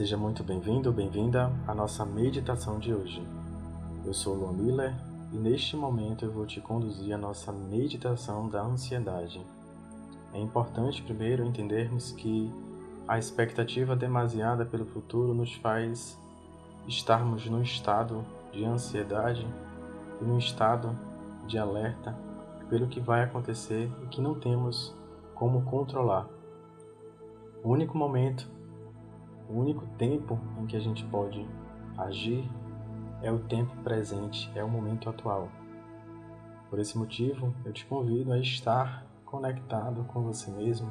Seja muito bem-vindo ou bem-vinda à nossa meditação de hoje. Eu sou Luan Miller e neste momento eu vou te conduzir à nossa meditação da ansiedade. É importante primeiro entendermos que a expectativa demasiada pelo futuro nos faz estarmos num estado de ansiedade e num estado de alerta pelo que vai acontecer e que não temos como controlar. O único momento o único tempo em que a gente pode agir é o tempo presente, é o momento atual. Por esse motivo, eu te convido a estar conectado com você mesmo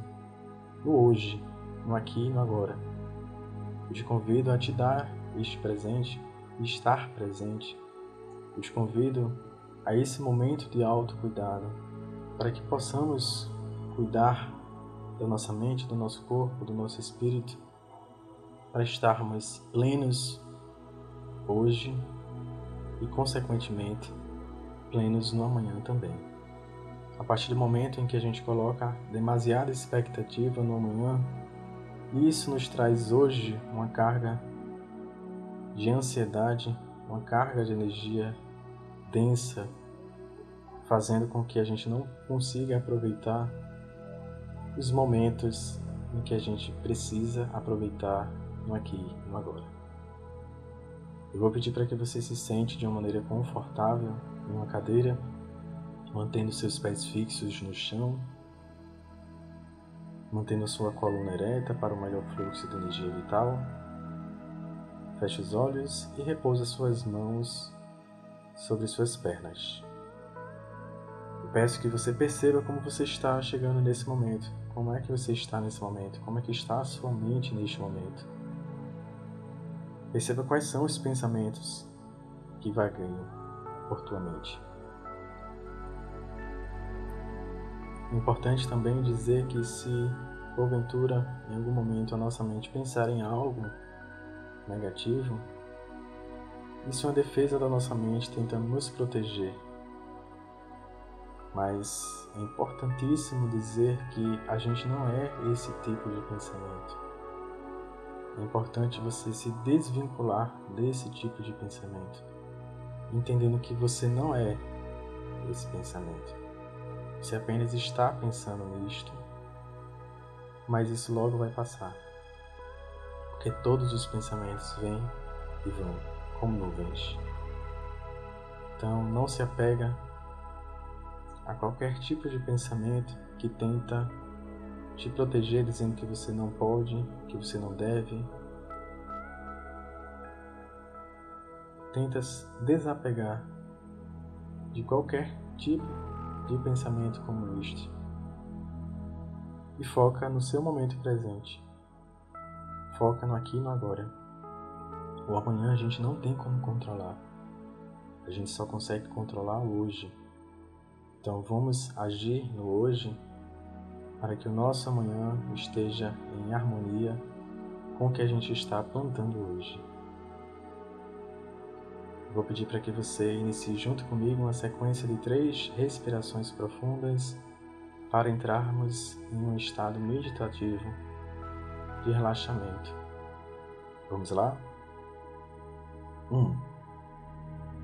no hoje, no aqui e no agora. Eu te convido a te dar este presente estar presente. Eu te convido a esse momento de autocuidado para que possamos cuidar da nossa mente, do nosso corpo, do nosso espírito para estarmos plenos hoje e, consequentemente, plenos no amanhã também. A partir do momento em que a gente coloca demasiada expectativa no amanhã, isso nos traz hoje uma carga de ansiedade, uma carga de energia densa, fazendo com que a gente não consiga aproveitar os momentos em que a gente precisa aproveitar no aqui e no agora. Eu vou pedir para que você se sente de uma maneira confortável em uma cadeira, mantendo seus pés fixos no chão, mantendo a sua coluna ereta para o melhor fluxo de energia vital. Feche os olhos e repouse suas mãos sobre suas pernas. Eu peço que você perceba como você está chegando nesse momento. Como é que você está nesse momento? Como é que está a sua mente neste momento? Perceba quais são os pensamentos que vagueiam por tua mente. Importante também dizer que se porventura em algum momento a nossa mente pensar em algo negativo, isso é uma defesa da nossa mente tentando nos proteger. Mas é importantíssimo dizer que a gente não é esse tipo de pensamento. É importante você se desvincular desse tipo de pensamento, entendendo que você não é esse pensamento. Você apenas está pensando nisto, mas isso logo vai passar. Porque todos os pensamentos vêm e vão como nuvens. Então não se apega a qualquer tipo de pensamento que tenta te proteger dizendo que você não pode, que você não deve. Tentas desapegar de qualquer tipo de pensamento como este e foca no seu momento presente. Foca no aqui e no agora. O amanhã a gente não tem como controlar. A gente só consegue controlar o hoje. Então vamos agir no hoje para que o nosso amanhã esteja em harmonia com o que a gente está plantando hoje. Vou pedir para que você inicie junto comigo uma sequência de três respirações profundas para entrarmos em um estado meditativo de relaxamento. Vamos lá? 1. Um,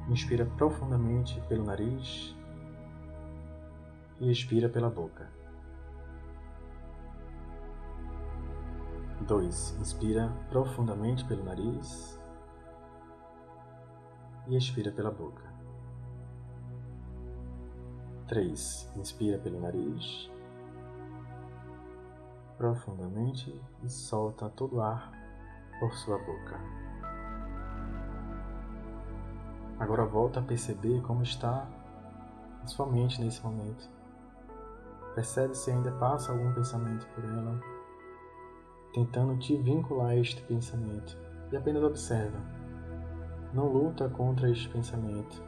inspira profundamente pelo nariz e expira pela boca. 2. Inspira profundamente pelo nariz e expira pela boca. 3. Inspira pelo nariz profundamente e solta todo o ar por sua boca. Agora volta a perceber como está a sua mente nesse momento. Percebe se ainda passa algum pensamento por ela tentando te vincular a este pensamento. E apenas observa. Não luta contra este pensamento.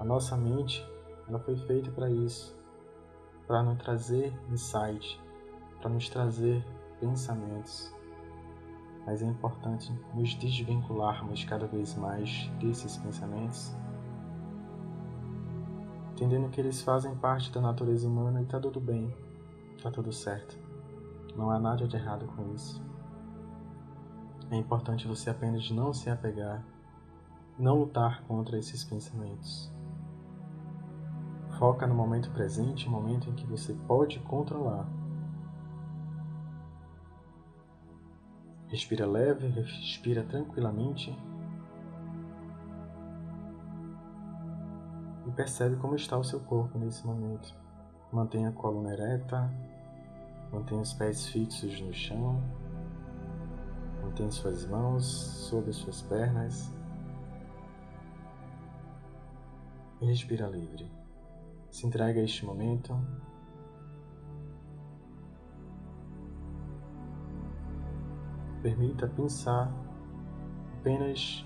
A nossa mente, ela foi feita para isso, para nos trazer insight, para nos trazer pensamentos. Mas é importante nos desvincularmos cada vez mais desses pensamentos, entendendo que eles fazem parte da natureza humana e está tudo bem, está tudo certo. Não há nada de errado com isso. É importante você apenas não se apegar, não lutar contra esses pensamentos. Foca no momento presente, momento em que você pode controlar. Respira leve, respira tranquilamente. E percebe como está o seu corpo nesse momento. Mantenha a coluna ereta, mantenha os pés fixos no chão, mantenha suas mãos sobre as suas pernas e respira livre. Se entregue a este momento. Permita pensar apenas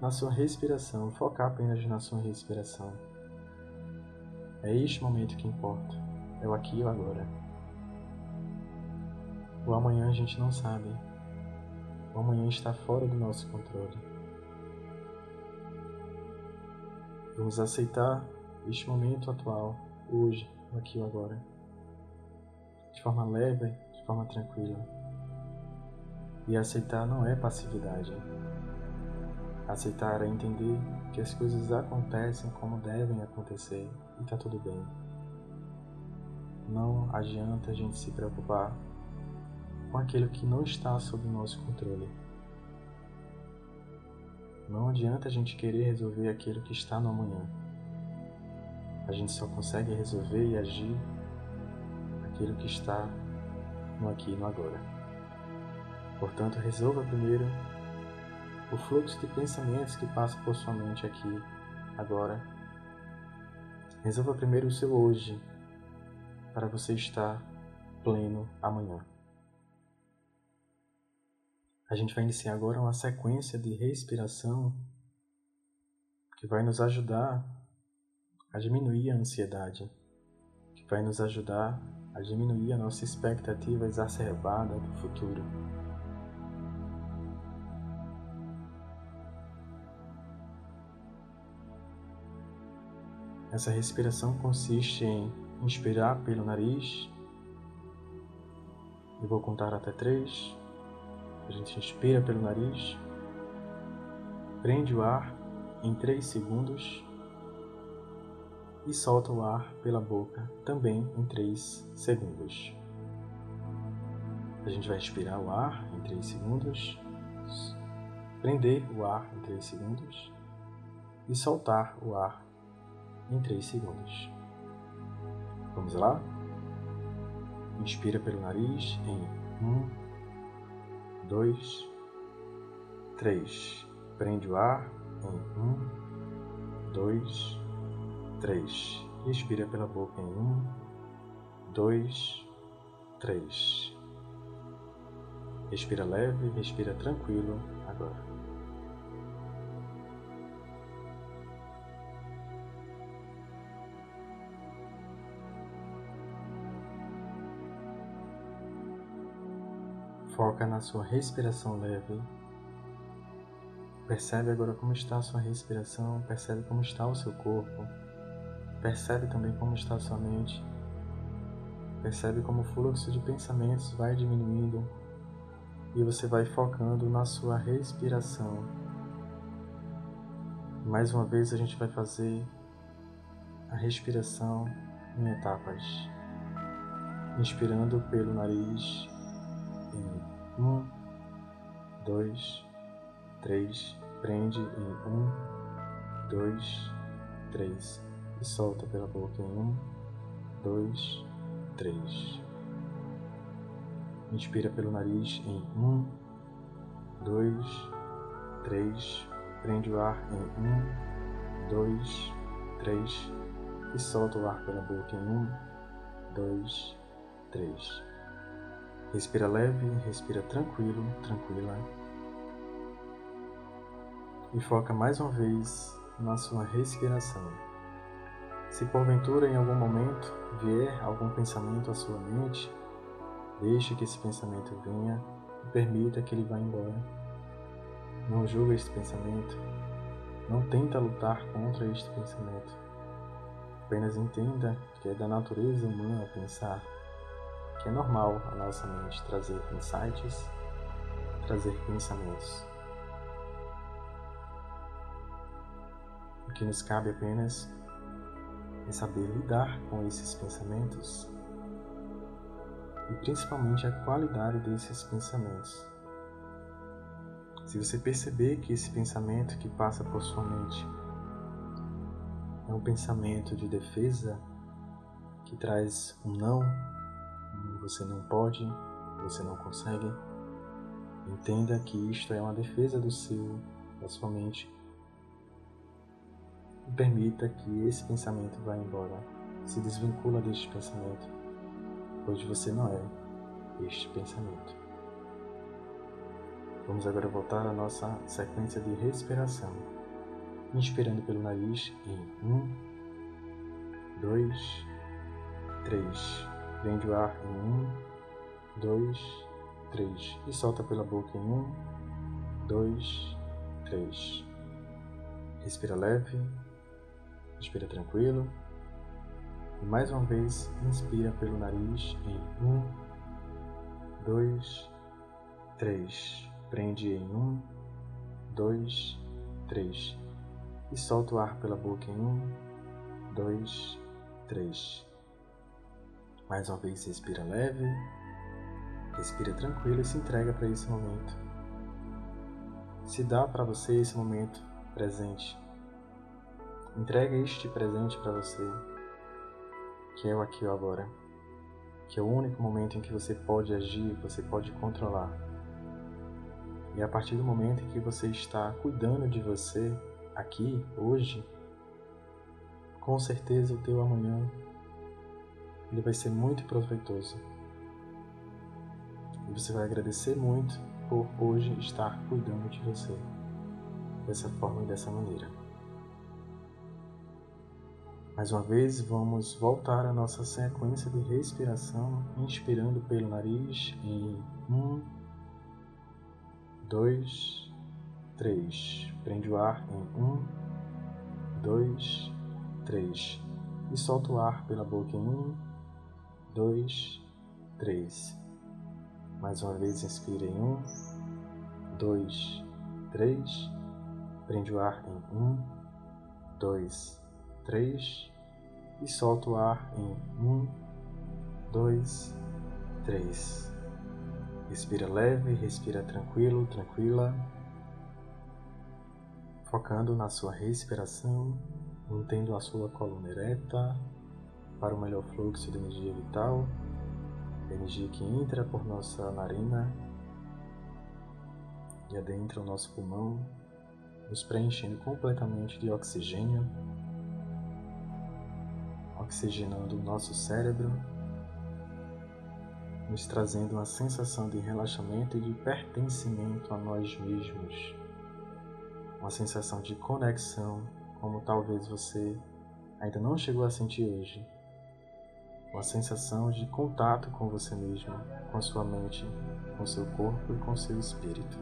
na sua respiração, focar apenas na sua respiração. É este momento que importa, é o aqui e o agora. O amanhã a gente não sabe. O amanhã está fora do nosso controle. Vamos aceitar este momento atual, hoje, aqui e agora, de forma leve, de forma tranquila. E aceitar não é passividade. Aceitar é entender que as coisas acontecem como devem acontecer e está tudo bem. Não adianta a gente se preocupar com aquilo que não está sob nosso controle. Não adianta a gente querer resolver aquilo que está no amanhã. A gente só consegue resolver e agir aquilo que está no aqui e no agora. Portanto, resolva primeiro o fluxo de pensamentos que passa por sua mente aqui, agora. Resolva primeiro o seu hoje, para você estar pleno amanhã. A gente vai iniciar agora uma sequência de respiração que vai nos ajudar a diminuir a ansiedade, que vai nos ajudar a diminuir a nossa expectativa exacerbada do futuro. Essa respiração consiste em inspirar pelo nariz. Eu vou contar até três. A gente inspira pelo nariz, prende o ar em 3 segundos e solta o ar pela boca também em 3 segundos. A gente vai expirar o ar em 3 segundos, prender o ar em 3 segundos e soltar o ar em 3 segundos. Vamos lá? Inspira pelo nariz em 1, dois, três. Prende o ar em um, dois, três. Respira pela boca em um, dois, três. Respira leve, respira tranquilo agora. Foca na sua respiração leve. Percebe agora como está a sua respiração, percebe como está o seu corpo. Percebe também como está a sua mente. Percebe como o fluxo de pensamentos vai diminuindo e você vai focando na sua respiração. Mais uma vez a gente vai fazer a respiração em etapas. Inspirando pelo nariz um, dois, três. Prende em um, dois, três. E solta pela boca em um, dois, três. Inspira pelo nariz em um, dois, três. Prende o ar em um, dois, três. E solta o ar pela boca em um, dois, três. Respira leve, respira tranquilo, tranquila. E foca mais uma vez na sua respiração. Se porventura em algum momento vier algum pensamento à sua mente, deixe que esse pensamento venha e permita que ele vá embora. Não julgue este pensamento. Não tenta lutar contra este pensamento. Apenas entenda que é da natureza humana pensar que é normal a nossa mente trazer insights, trazer pensamentos. O que nos cabe apenas é saber lidar com esses pensamentos e principalmente a qualidade desses pensamentos. Se você perceber que esse pensamento que passa por sua mente é um pensamento de defesa que traz um não, você não pode, você não consegue, entenda que isto é uma defesa do seu, da sua mente. E permita que esse pensamento vá embora. Se desvincula deste pensamento, pois você não é este pensamento. Vamos agora voltar à nossa sequência de respiração. Inspirando pelo nariz em um, dois, três. Prende o ar em um, dois, três. E solta pela boca em um, dois, três. Respira leve, respira tranquilo. E mais uma vez, inspira pelo nariz em um, dois, três. Prende em um, dois, três. E solta o ar pela boca em um, dois, três. Mais uma vez, respira leve, respira tranquilo e se entrega para esse momento. Se dá para você esse momento presente. Entrega este presente para você, que é o aqui e o agora, que é o único momento em que você pode agir, você pode controlar. E a partir do momento em que você está cuidando de você aqui, hoje, com certeza o teu amanhã ele vai ser muito proveitoso. E você vai agradecer muito por hoje estar cuidando de você dessa forma e dessa maneira. Mais uma vez, vamos voltar à nossa sequência de respiração, inspirando pelo nariz em um, dois, três. Prende o ar em um, dois, três. E solta o ar pela boca em um, dois, três. Mais uma vez, inspire em um, dois, três. Prende o ar em um, dois, três. E solta o ar em um, dois, três. Respira leve, respira tranquilo, tranquila. Focando na sua respiração, mantendo a sua coluna ereta, para o melhor fluxo de energia vital, energia que entra por nossa narina e adentra o nosso pulmão, nos preenchendo completamente de oxigênio, oxigenando o nosso cérebro, nos trazendo uma sensação de relaxamento e de pertencimento a nós mesmos, uma sensação de conexão, como talvez você ainda não chegou a sentir hoje uma sensação de contato com você mesmo, com sua mente, com seu corpo e com seu espírito.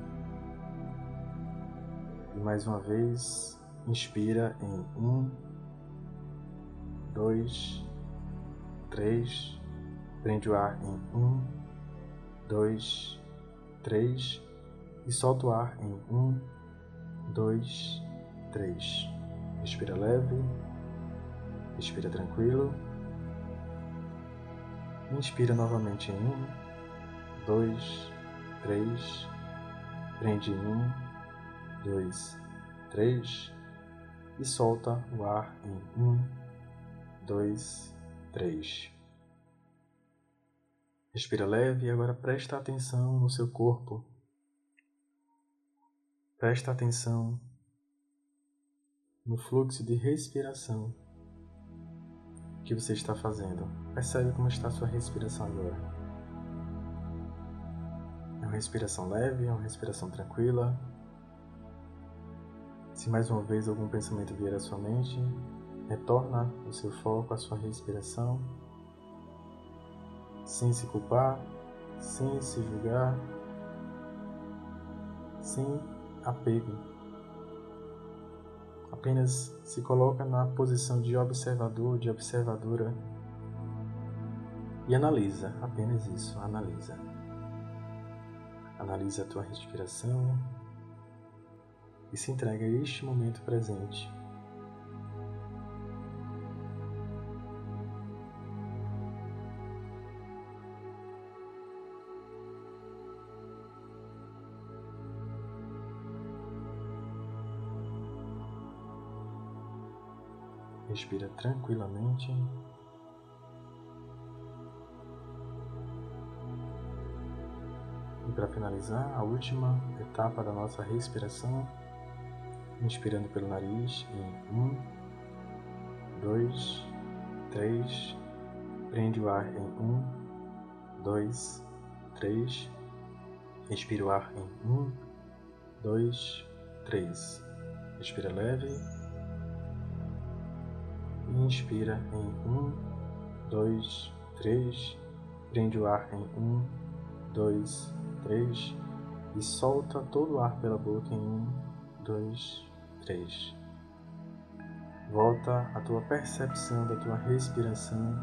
E mais uma vez, inspira em um, dois, três, prende o ar em um, dois, três e solta o ar em um, dois, três. Respira leve, respira tranquilo. Inspira novamente em um, dois, três. Prende um, dois, três. E solta o ar em um, dois, três. Respira leve e agora presta atenção no seu corpo. Presta atenção no fluxo de respiração que você está fazendo. Percebe como está a sua respiração agora. É uma respiração leve, é uma respiração tranquila. Se mais uma vez algum pensamento vier à sua mente, retorna o seu foco à sua respiração, sem se culpar, sem se julgar, sem apego apenas se coloca na posição de observador, de observadora e analisa, apenas isso, analisa. Analise a tua respiração e se entregue a este momento presente. Respira tranquilamente. E para finalizar, a última etapa da nossa respiração, inspirando pelo nariz em um, dois, três, prende o ar em um, dois, três, expira o ar em um, dois, três, respira leve inspira em um, dois, três, prende o ar em um, dois, três e solta todo o ar pela boca em um, dois, três. Volta a tua percepção da tua respiração.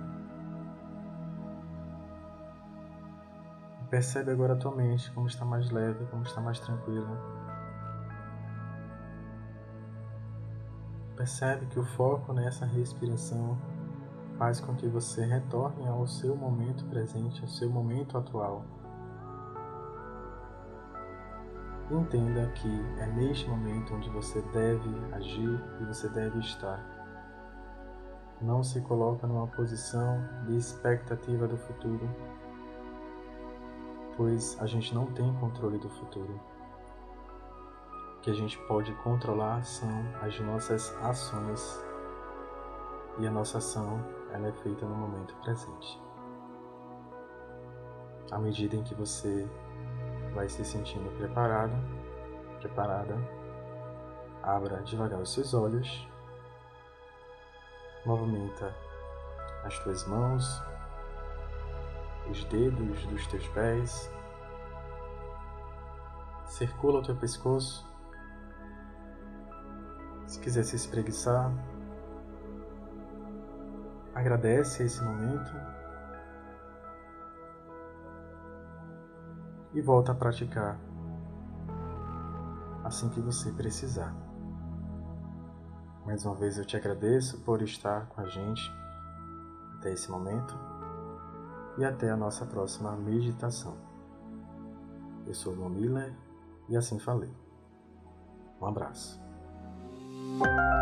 Percebe agora a tua mente como está mais leve, como está mais tranquila. Percebe que o foco nessa respiração faz com que você retorne ao seu momento presente, ao seu momento atual. Entenda que é neste momento onde você deve agir e você deve estar. Não se coloca numa posição de expectativa do futuro, pois a gente não tem controle do futuro que a gente pode controlar são as nossas ações. E a nossa ação ela é feita no momento presente. À medida em que você vai se sentindo preparado, preparada, abra devagar os seus olhos, movimenta as tuas mãos, os dedos dos teus pés, circula o teu pescoço se quiser se espreguiçar, agradece esse momento e volta a praticar assim que você precisar. Mais uma vez eu te agradeço por estar com a gente até esse momento e até a nossa próxima meditação. Eu sou o Miller e assim falei. Um abraço. Thank you.